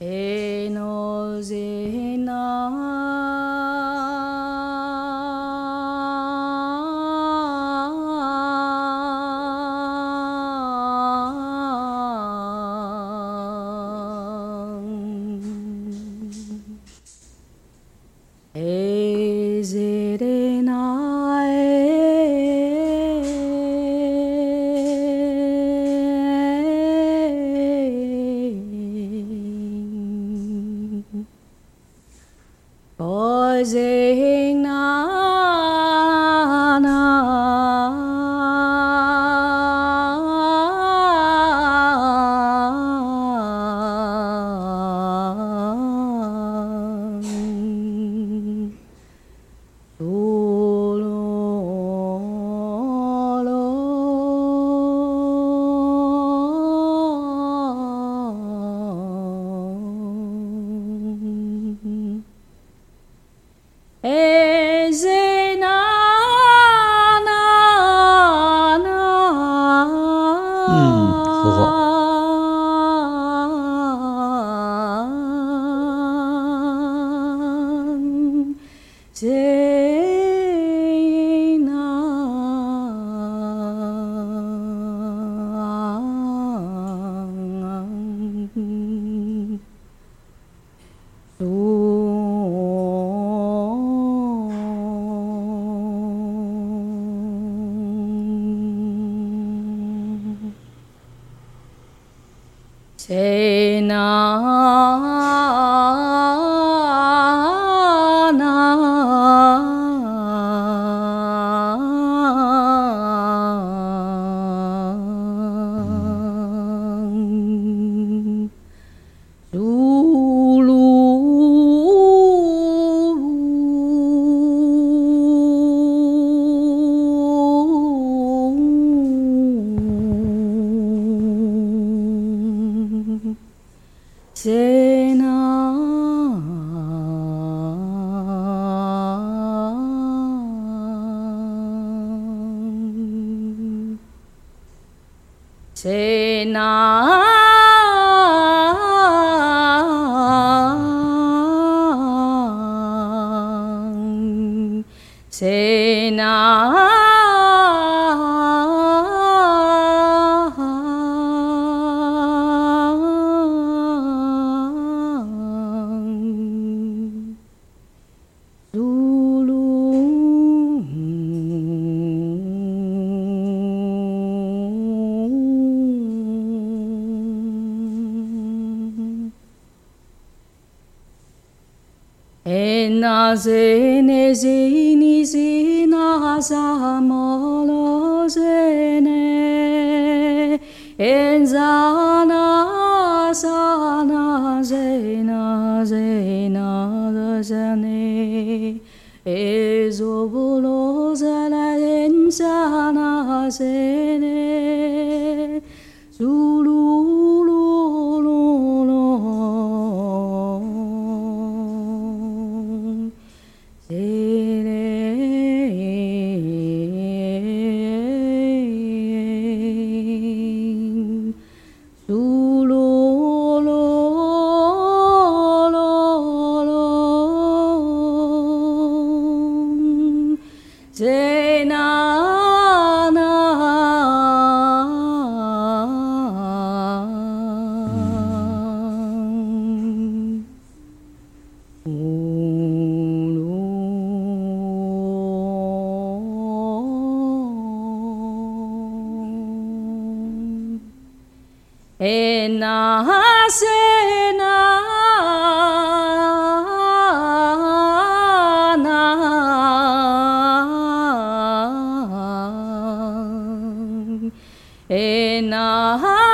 Hey. fazer 啊！这。Say na. Sena, sena, sena. Zena zene zini zina zamolo zene Enzana zana zena zena zene Ezobulo zene enzana zene Zulu 哎呐，塞呐，呐，哎呐。